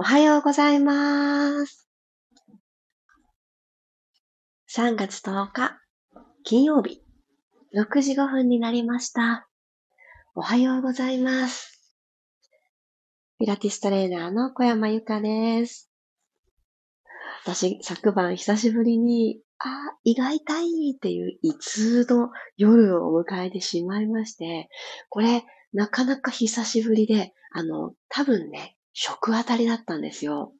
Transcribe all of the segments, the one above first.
おはようございます。3月10日、金曜日、6時5分になりました。おはようございます。ピラティストレーナーの小山由かです。私、昨晩久しぶりに、あ、胃が痛いっていう胃痛の夜を迎えてしまいまして、これ、なかなか久しぶりで、あの、多分ね、食当たりだったんですよ。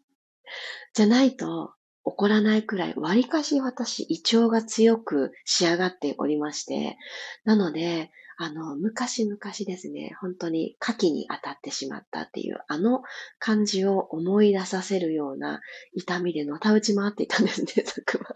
じゃないと起こらないくらい、割かし私、胃腸が強く仕上がっておりまして、なので、あの、昔々ですね、本当に牡蠣に当たってしまったっていう、あの感じを思い出させるような痛みでのたうち回っていたんですね、昨晩。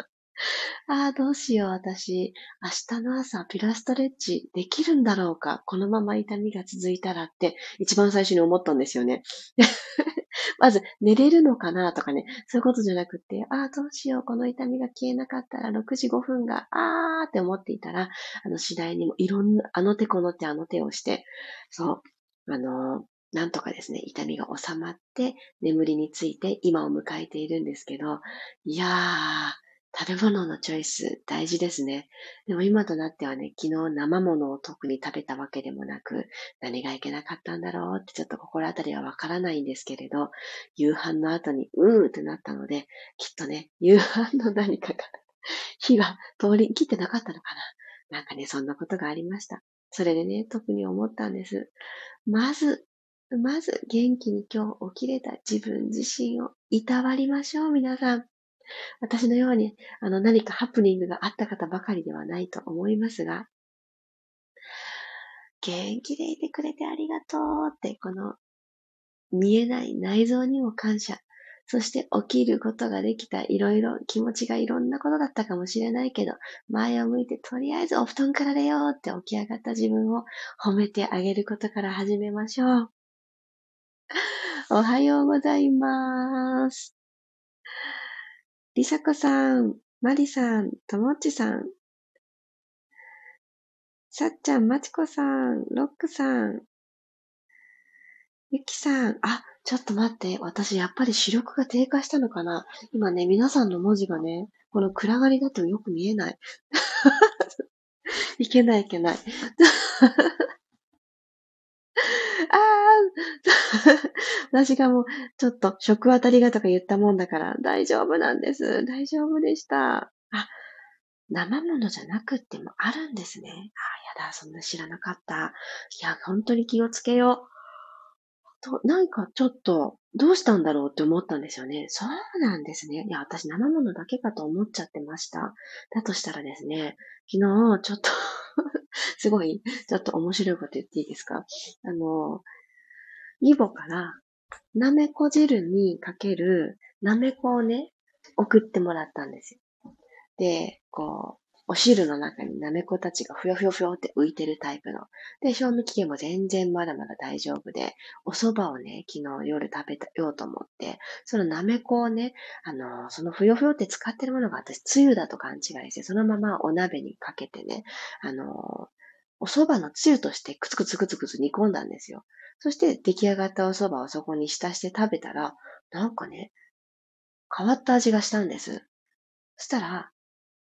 ああ、どうしよう、私。明日の朝、ピラストレッチできるんだろうか？このまま痛みが続いたらって、一番最初に思ったんですよね。まず、寝れるのかなとかね、そういうことじゃなくて、ああ、どうしよう、この痛みが消えなかったら6時5分が、あーって思っていたら、あの、次第にもいろんな、あの手この手、あの手をして、そう、あのなんとかですね、痛みが収まって、眠りについて今を迎えているんですけど、いやー、食べ物のチョイス大事ですね。でも今となってはね、昨日生物を特に食べたわけでもなく、何がいけなかったんだろうってちょっと心当たりはわからないんですけれど、夕飯の後にうーってなったので、きっとね、夕飯の何かが 火が通り切ってなかったのかな。なんかね、そんなことがありました。それでね、特に思ったんです。まず、まず元気に今日起きれた自分自身をいたわりましょう、皆さん。私のように、あの、何かハプニングがあった方ばかりではないと思いますが、元気でいてくれてありがとうって、この見えない内臓にも感謝。そして起きることができたいろいろ気持ちがいろんなことだったかもしれないけど、前を向いてとりあえずお布団から出ようって起き上がった自分を褒めてあげることから始めましょう。おはようございます。りさこさん、まりさん、ともっちさん、さっちゃん、まちこさん、ロックさん、ゆきさん、あ、ちょっと待って、私やっぱり視力が低下したのかな。今ね、皆さんの文字がね、この暗がりだとよく見えない。いけないいけない。私がもう、ちょっと食当たりがとか言ったもんだから、大丈夫なんです。大丈夫でした。あ、生物じゃなくってもあるんですね。あやだ、そんな知らなかった。いや、本当に気をつけよう。と、なんかちょっと、どうしたんだろうって思ったんですよね。そうなんですね。いや、私生物だけかと思っちゃってました。だとしたらですね、昨日、ちょっと すごい、ちょっと面白いこと言っていいですか？あの、義母から、なめこ汁にかけるなめこをね、送ってもらったんですよ。で、こう、お汁の中になめこたちがふよふよふよって浮いてるタイプの。で、賞味期限も全然まだまだ大丈夫で、お蕎麦をね、昨日夜食べようと思って、そのなめこをね、あの、そのふよふよって使ってるものが私、つゆだと勘違いして、そのままお鍋にかけてね、あの、お蕎麦のつゆとしてくつくつくつくつ煮込んだんですよ。そして出来上がったお蕎麦をそこに浸して食べたら、なんかね、変わった味がしたんです。そしたら、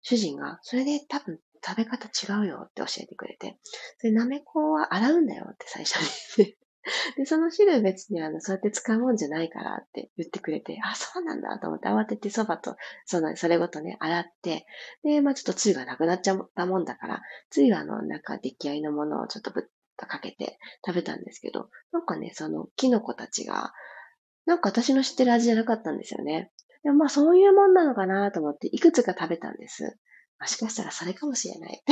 主人が、それで多分食べ方違うよって教えてくれて、それなめこは洗うんだよって最初に で、その汁別にあの、そうやって使うもんじゃないからって言ってくれて、あ、そうなんだと思って慌ててそばと、その、それごとね、洗って、で、まあちょっとつゆがなくなっちゃったもんだから、つゆはあの、なんか出来合いのものをちょっとぶっとかけて食べたんですけど、なんかね、その、キノコたちが、なんか私の知ってる味じゃなかったんですよね。でもまあそういうもんなのかなと思っていくつか食べたんです。もしかしたらそれかもしれない。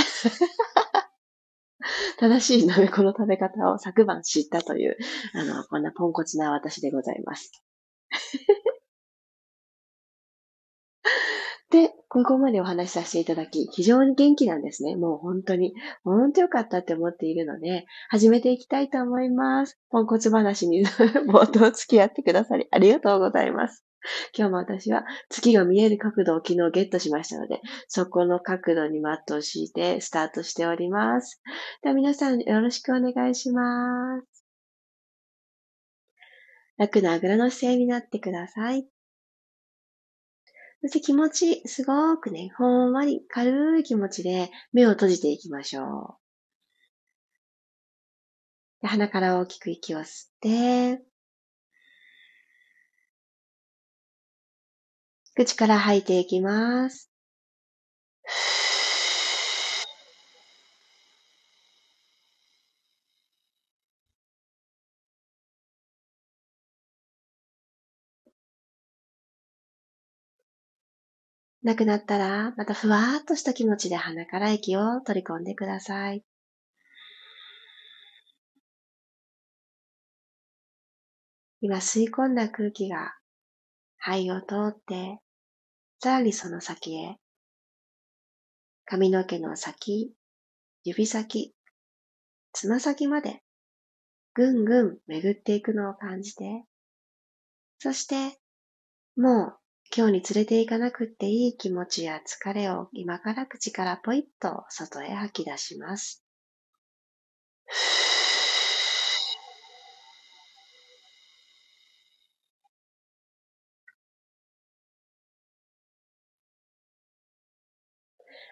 正しいなめこの食べ方を昨晩知ったという、あの、こんなポンコツな私でございます。で、ここまでお話しさせていただき、非常に元気なんですね。もう本当に、本当よかったって思っているので、始めていきたいと思います。ポンコツ話に 冒頭付き合ってくださりありがとうございます。今日も私は月が見える角度を昨日ゲットしましたので、そこの角度にマットを敷いてスタートしております。では皆さんよろしくお願いします。楽なあぐらの姿勢になってください。そして気持ち、すごくね、ほんわり軽い気持ちで目を閉じていきましょう。鼻から大きく息を吸って、口から吐いていきます。なくなったら、またふわーっとした気持ちで鼻から息を取り込んでください。今吸い込んだ空気が肺を通ってさらにその先へ、髪の毛の先、指先、つま先までぐんぐん巡っていくのを感じて、そして、もう今日に連れて行かなくっていい気持ちや疲れを今から口からポイッと外へ吐き出します。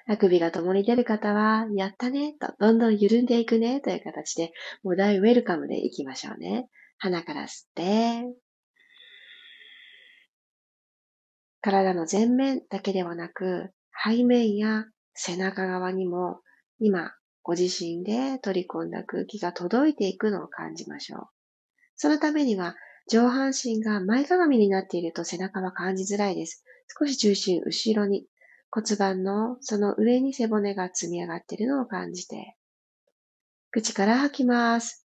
あくびが共に出る方は、やったね、と、どんどん緩んでいくね、という形で、もう大ウェルカムでいきましょうね。鼻から吸って、体の前面だけではなく、背面や背中側にも、今、ご自身で取り込んだ空気が届いていくのを感じましょう。そのためには、上半身が前かがみになっていると背中は感じづらいです。少し重心後ろに骨盤のその上に背骨が積み上がっているのを感じて、口から吐きます。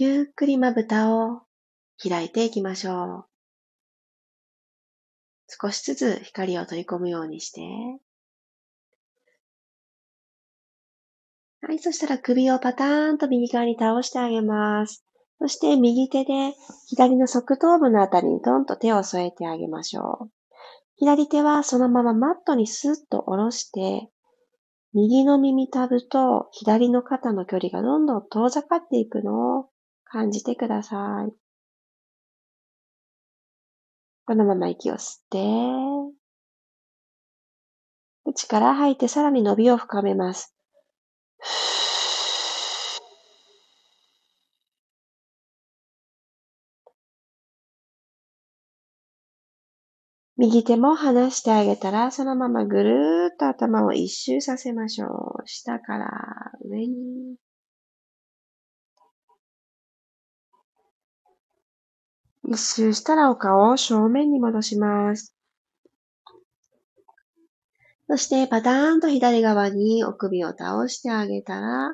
ゆっくりまぶたを開いていきましょう。少しずつ光を取り込むようにして、はい、そしたら首をパターンと右側に倒してあげます。そして右手で左の側頭部のあたりにトンと手を添えてあげましょう。左手はそのままマットにスッと下ろして、右の耳たぶと左の肩の距離がどんどん遠ざかっていくのを感じてください。このまま息を吸って、口から吐いてさらに伸びを深めます。右手も離してあげたら、そのままぐるーっと頭を一周させましょう。下から上に。一周したらお顔を正面に戻します。そしてパターンと左側にお首を倒してあげたら、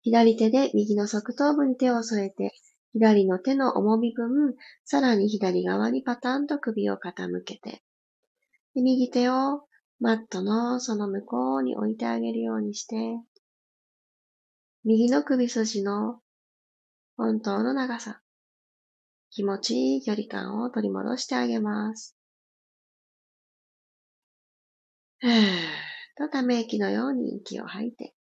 左手で右の側頭部に手を添えて、左の手の重み分、さらに左側にパターンと首を傾けて、右手をマットのその向こうに置いてあげるようにして、右の首筋の本当の長さ、気持ちいい距離感を取り戻してあげます。とため息のように息を吐いて。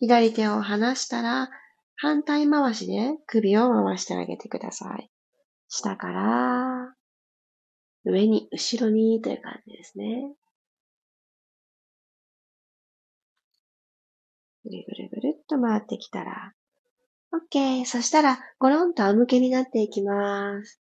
左手を離したら、反対回しで首を回してあげてください。下から、上に、後ろにという感じですね。ぐるぐるぐるっと回ってきたら、OK。そしたら、ゴロンと仰向けになっていきます。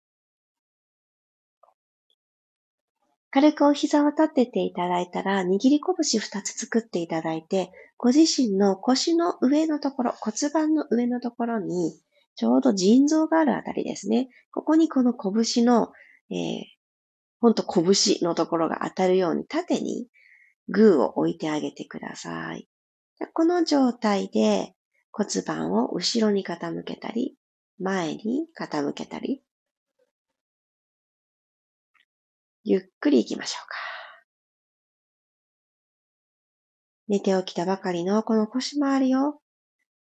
軽くお膝を立てていただいたら、握り拳二つ作っていただいて、ご自身の腰の上のところ、骨盤の上のところに、ちょうど腎臓があるあたりですね。ここにこの拳の、えー、ほんと拳のところが当たるように縦にグーを置いてあげてください。この状態で、骨盤を後ろに傾けたり、前に傾けたり、ゆっくり行きましょうか。寝て起きたばかりのこの腰回りを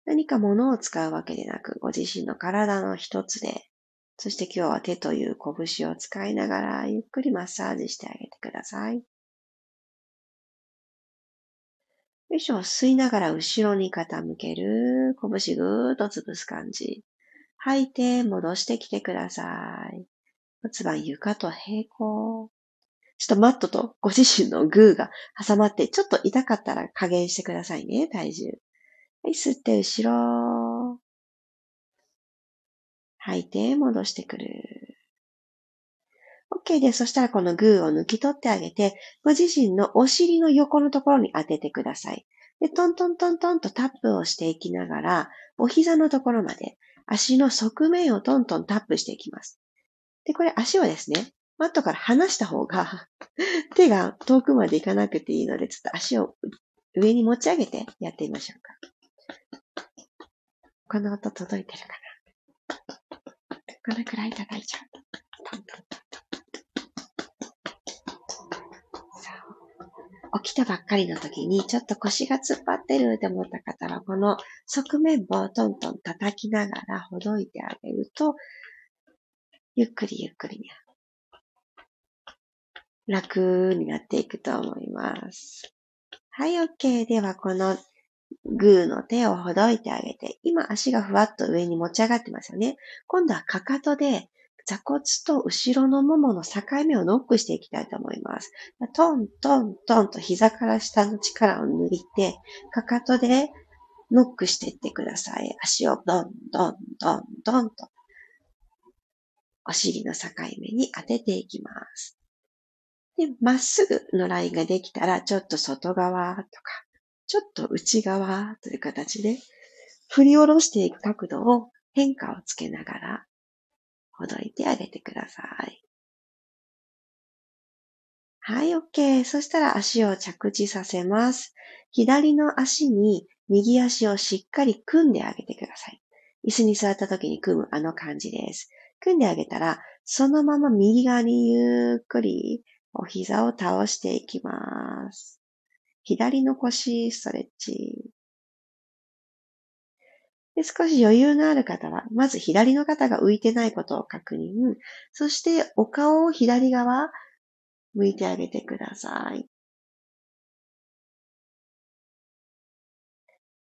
何か物を使うわけでなく、ご自身の体の一つで、そして今日は手という拳を使いながら、ゆっくりマッサージしてあげてください。よいしょ、吸いながら後ろに傾ける。拳ぐーっと潰す感じ。吐いて戻してきてください。骨盤床と平行。ちょっとマットとご自身のグーが挟まって、ちょっと痛かったら加減してくださいね、体重。はい、吸って後ろ。吐いて戻してくる。OK です。そしたらこのグーを抜き取ってあげて、ご自身のお尻の横のところに当ててください。で、トントントントンとタップをしていきながら、お膝のところまで足の側面をトントンタップしていきます。で、これ足をですね、マットから離した方が 手が遠くまで行かなくていいので、ちょっと足を上に持ち上げてやってみましょうか。この音届いてるかな？これくらい叩いちゃう。トントントン起きたばっかりの時にちょっと腰が突っ張ってるって思った方は、この側面をトントン叩きながらほどいてあげると、ゆっくりゆっくり楽になっていくと思います。はい、OK。では、このグーの手をほどいてあげて、今足がふわっと上に持ち上がってますよね。今度はかかとで座骨と後ろのももの境目をノックしていきたいと思います。トントントンと膝から下の力を抜いて、かかとでノックしていってください。足をドンドンドンドンと、お尻の境目に当てていきます。で、まっすぐのラインができたら、ちょっと外側とか、ちょっと内側という形で、振り下ろしていく角度を変化をつけながら、ほどいてあげてください。はい、OK。そしたら足を着地させます。左の足に右足をしっかり組んであげてください。椅子に座った時に組むあの感じです。組んであげたら、そのまま右側にゆっくりお膝を倒していきます。左の腰ストレッチ。で少し余裕のある方は、まず左の肩が浮いてないことを確認。そしてお顔を左側向いてあげてください。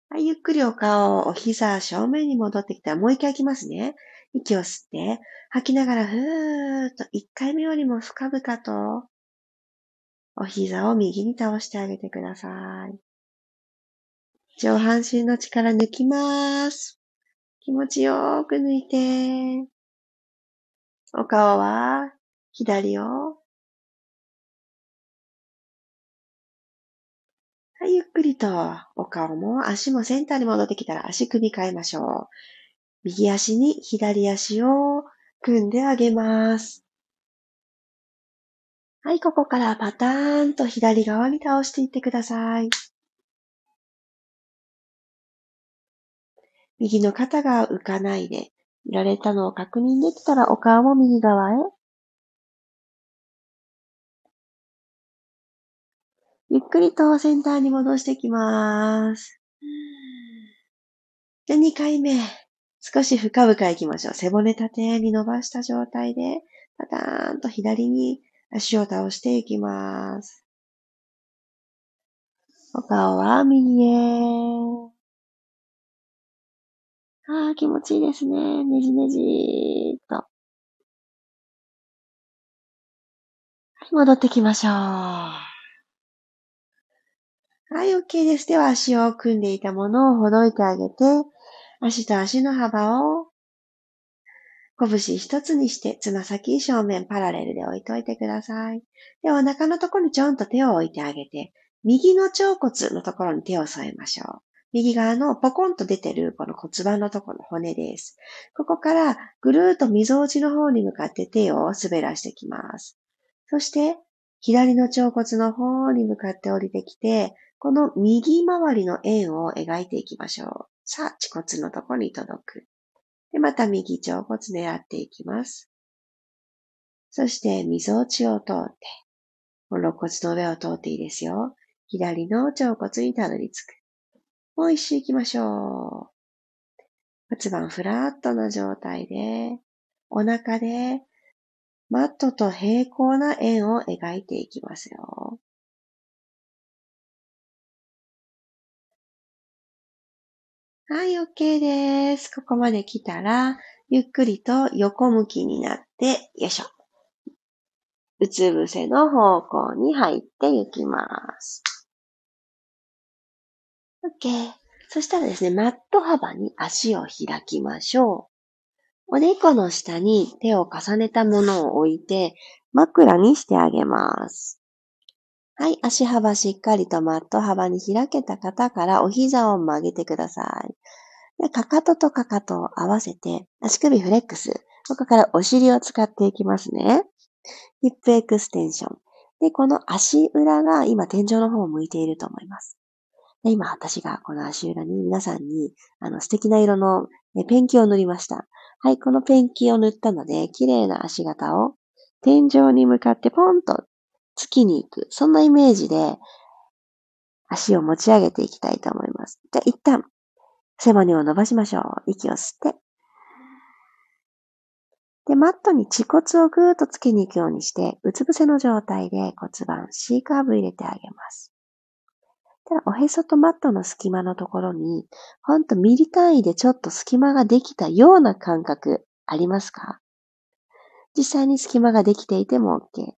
はい、ゆっくりお顔をお膝正面に戻ってきたらもう一回行きますね。息を吸って、吐きながらふーっと一回目よりも深々とお膝を右に倒してあげてください。上半身の力抜きます。気持ちよく抜いて。お顔は左を。はい、ゆっくりとお顔も足もセンターに戻ってきたら足組み替えましょう。右足に左足を組んであげます。はい、ここからパターンと左側に倒していってください。右の肩が浮かないで、揺られたのを確認できたらお顔も右側へ。ゆっくりとセンターに戻してきます。で、2回目。少し深々行きましょう。背骨縦に伸ばした状態で、パターンと左に足を倒していきます。お顔は右へ。ああ、気持ちいいですね。ねじねじーっと。はい、戻ってきましょう。はい、OK です。では足を組んでいたものをほどいてあげて、足と足の幅を拳一つにして、つま先正面パラレルで置いといてください。で、お腹のところにちょんと手を置いてあげて、右の腸骨のところに手を添えましょう。右側のポコンと出てるこの骨盤のところの骨です。ここからぐるーっと溝落ちの方に向かって手を滑らしてきます。そして、左の腸骨の方に向かって降りてきて、この右回りの円を描いていきましょう。さあ、恥骨のところに届く。で、また右腸骨狙っていきます。そして、溝落ちを通って、肋骨の上を通っていいですよ。左の腸骨にたどり着く。もう一周行きましょう。骨盤フラットな状態で、お腹でマットと平行な円を描いていきますよ。はい、OK です。ここまで来たら、ゆっくりと横向きになって、よいしょ。うつ伏せの方向に入っていきます。OK。そしたらですね、マット幅に足を開きましょう。おでこの下に手を重ねたものを置いて、枕にしてあげます。はい、足幅しっかりとマット幅に開けた方からお膝を曲げてください。でかかととかかとを合わせて、足首フレックス。ここからお尻を使っていきますね。ヒップエクステンション。で、この足裏が今天井の方を向いていると思います。で今私がこの足裏に皆さんにあの素敵な色のペンキを塗りました。はい、このペンキを塗ったので、綺麗な足型を天井に向かってポンと突きに行く。そんなイメージで足を持ち上げていきたいと思います。じゃ一旦背骨を伸ばしましょう。息を吸って。で、マットに恥骨をぐーっとつけに行くようにして、うつ伏せの状態で骨盤 C カーブ入れてあげます。ただ、おへそとマットの隙間のところに、ほんとミリ単位でちょっと隙間ができたような感覚ありますか？実際に隙間ができていても OK。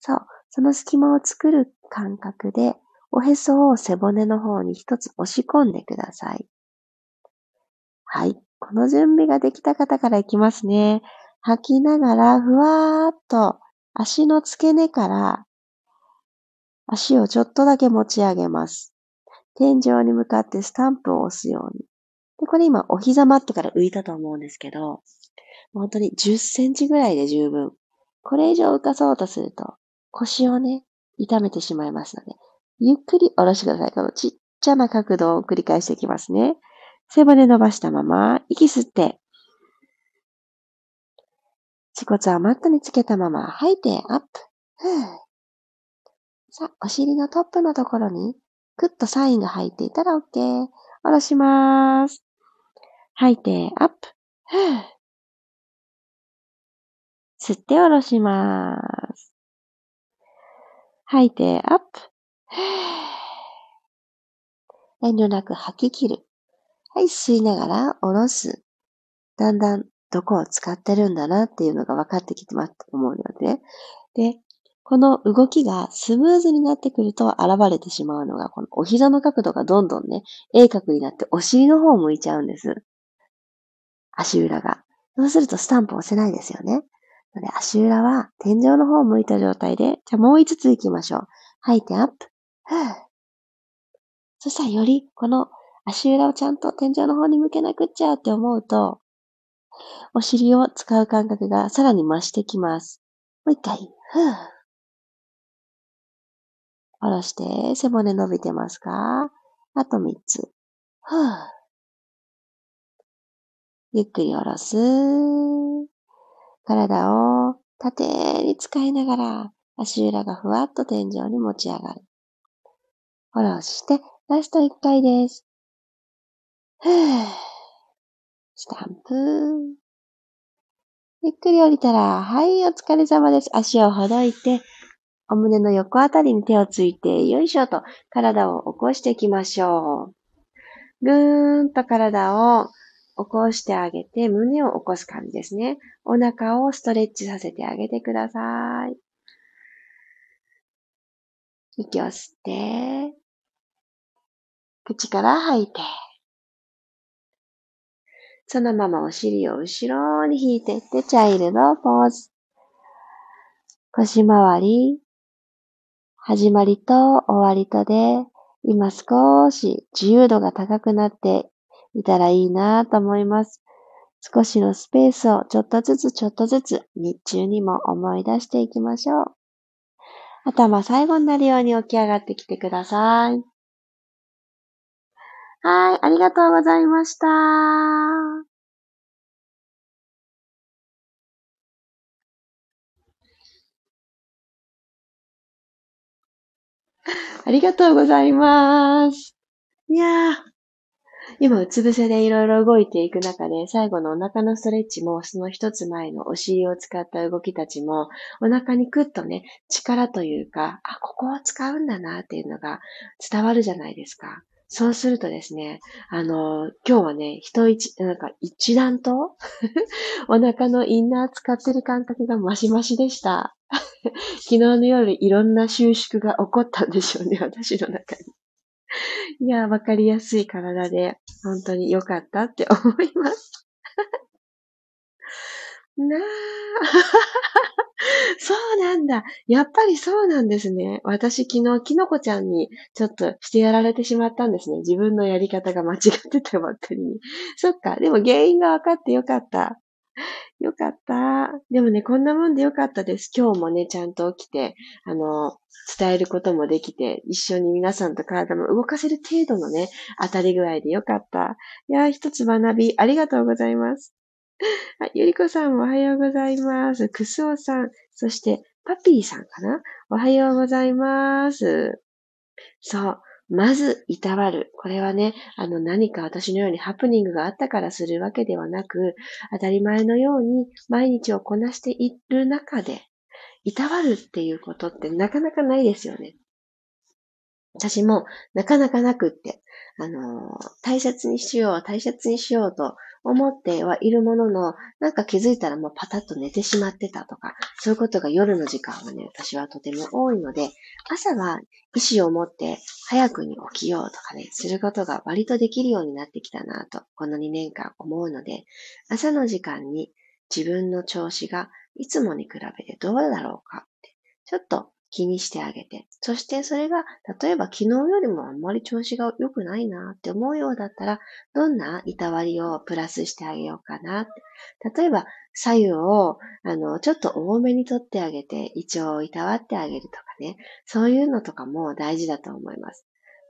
そう。その隙間を作る感覚で、おへそを背骨の方に一つ押し込んでください。はい。この準備ができた方からいきますね。吐きながら、ふわーっと足の付け根から足をちょっとだけ持ち上げます。天井に向かってスタンプを押すように。で、これ今お膝マットから浮いたと思うんですけど、本当に10センチぐらいで十分。これ以上浮かそうとすると、腰をね、痛めてしまいますので、ゆっくり下ろしてください。このちっちゃな角度を繰り返していきますね。背骨伸ばしたまま、息吸って、恥骨はマットにつけたまま吐いてアップ。さあ、お尻のトップのところに、クッとサインが入っていたら OK。下ろします。吐いて、アップ。吸って下ろします。吐いて、アップ。遠慮なく吐き切る。はい、吸いながら下ろす。だんだんどこを使ってるんだなっていうのが分かってきてます思うので、で、この動きがスムーズになってくると現れてしまうのが、このお膝の角度がどんどんね、鋭角になってお尻の方を向いちゃうんです。足裏が。そうするとスタンプ押せないですよね。ので足裏は天井の方を向いた状態で、じゃあもう5つ行きましょう。吐いてアップ。そしたらよりこの足裏をちゃんと天井の方に向けなくっちゃって思うと、お尻を使う感覚がさらに増してきます。もう一回。ふぅ。下ろして、背骨伸びてますか？あと3つ。ふぅ。ゆっくり下ろす。体を縦に使いながら、足裏がふわっと天井に持ち上がる。下ろして、ラスト1回です。ふぅ。スタンプ。ゆっくり降りたら、はい、お疲れ様です。足をほどいて、お胸の横あたりに手をついて、よいしょと体を起こしていきましょう。ぐーんと体を起こしてあげて、胸を起こす感じですね。お腹をストレッチさせてあげてください。息を吸って、口から吐いて、そのままお尻を後ろに引いていって、チャイルドポーズ。腰回り、始まりと終わりとで、今少し自由度が高くなっていたらいいなと思います。少しのスペースをちょっとずつちょっとずつ日中にも思い出していきましょう。頭最後になるように起き上がってきてください。はい、ありがとうございました。ありがとうございます。いやー、今、うつ伏せでいろいろ動いていく中で、最後のお腹のストレッチも、その一つ前のお尻を使った動きたちも、お腹にクッとね、力というか、あ、ここを使うんだなっていうのが伝わるじゃないですか。そうするとですね、あの、今日はね、人一、なんか一段と お腹のインナー使ってる感覚がマシマシでした。昨日の夜いろんな収縮が起こったんでしょうね、私の中に。いや、わかりやすい体で、本当に良かったって思います。なあ。そうなんだ。やっぱりそうなんですね。私昨日、きのこちゃんにちょっとしてやられてしまったんですね。自分のやり方が間違ってたばっかりに。そっか。でも原因が分かってよかった。よかった。でもね、こんなもんでよかったです。今日もね、ちゃんと起きて、あの、伝えることもできて、一緒に皆さんと体も動かせる程度のね、当たり具合でよかった。いや一つ学び、ありがとうございます。はい、ゆりこさんおはようございます。くすおさん、そしてパピーさんかな？おはようございます。そう。まず、いたわる。これはね、あの、何か私のようにハプニングがあったからするわけではなく、当たり前のように毎日をこなしている中で、いたわるっていうことってなかなかないですよね。私もなかなかなくって、あの、大切にしよう、大切にしようと思ってはいるものの、なんか気づいたらもうパタッと寝てしまってたとか、そういうことが夜の時間はね、私はとても多いので、朝は意志を持って早くに起きようとかね、することが割とできるようになってきたなと、この2年間思うので、朝の時間に自分の調子がいつもに比べてどうだろうかって、ちょっと気にしてあげて。そしてそれが、例えば昨日よりもあんまり調子が良くないなって思うようだったら、どんないたわりをプラスしてあげようかな。例えば、左右を、あの、ちょっと多めに取ってあげて、胃腸をいたわってあげるとかね。そういうのとかも大事だと思います。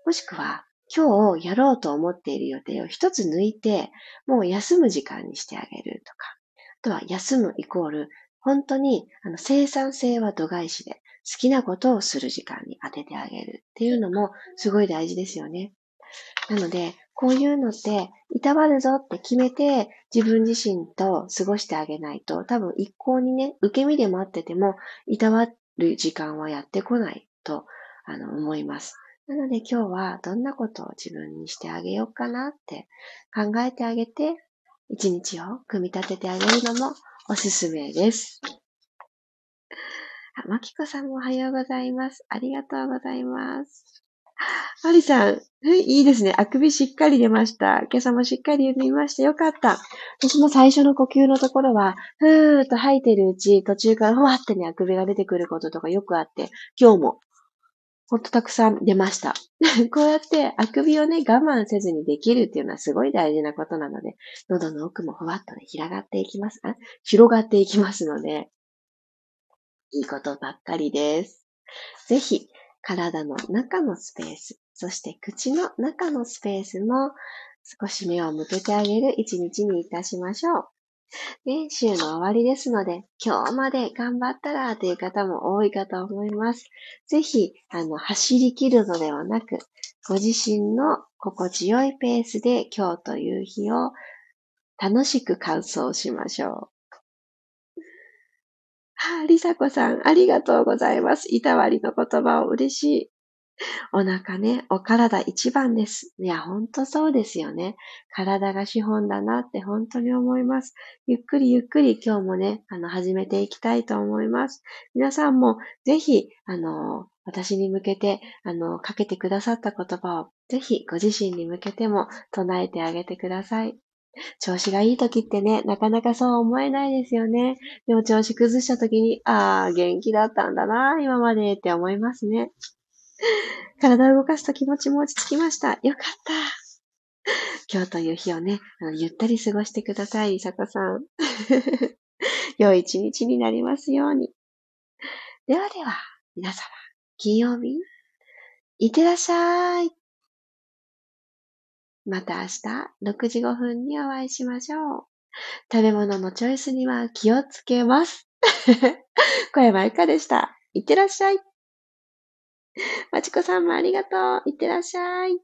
もしくは、今日やろうと思っている予定を一つ抜いて、もう休む時間にしてあげるとか。あとは休むイコール、本当にあの生産性は度外視で、好きなことをする時間に当ててあげるっていうのもすごい大事ですよね。なので、こういうのって、いたわるぞって決めて、自分自身と過ごしてあげないと、多分一向にね、受け身で待ってても、いたわる時間はやってこないと、あの、思います。なので今日はどんなことを自分にしてあげようかなって考えてあげて、一日を組み立ててあげるのもおすすめです。あ、まきこさんもおはようございます。ありがとうございます。マリさん、いいですね。あくびしっかり出ました。今朝もしっかり読みました。よかった。私も最初の呼吸のところは、ふーっと吐いてるうち、途中からふわってね、あくびが出てくることとかよくあって、今日も、ほんとたくさん出ました。こうやってあくびをね、我慢せずにできるっていうのはすごい大事なことなので、喉の奥もふわっとね、広がっていきます。広がっていきますので、いいことばっかりです。ぜひ、体の中のスペース、そして口の中のスペースも少し目を向けてあげる一日にいたしましょう。ね、週の終わりですので、今日まで頑張ったらという方も多いかと思います。ぜひ、あの、走り切るのではなく、ご自身の心地よいペースで今日という日を楽しく完走しましょう。はあ、りさこさん、ありがとうございます。いたわりの言葉を嬉しい。お腹ね、お体一番です。いや、ほんとそうですよね。体が資本だなって本当に思います。ゆっくりゆっくり今日もね、あの、始めていきたいと思います。皆さんもぜひ、あの、私に向けて、あの、かけてくださった言葉を、ぜひご自身に向けても唱えてあげてください。調子がいい時ってね、なかなかそう思えないですよね。でも調子崩した時に、ああ、元気だったんだな、今までって思いますね。体を動かすと気持ちも落ち着きました。よかった。今日という日をね、あのゆったり過ごしてください、いさこさん。良い一日になりますように。ではでは、皆様、金曜日、いってらっしゃい。また明日6時5分にお会いしましょう。食べ物のチョイスには気をつけます。小山ゆかでした。いってらっしゃい。まちこさんもありがとう。いってらっしゃい。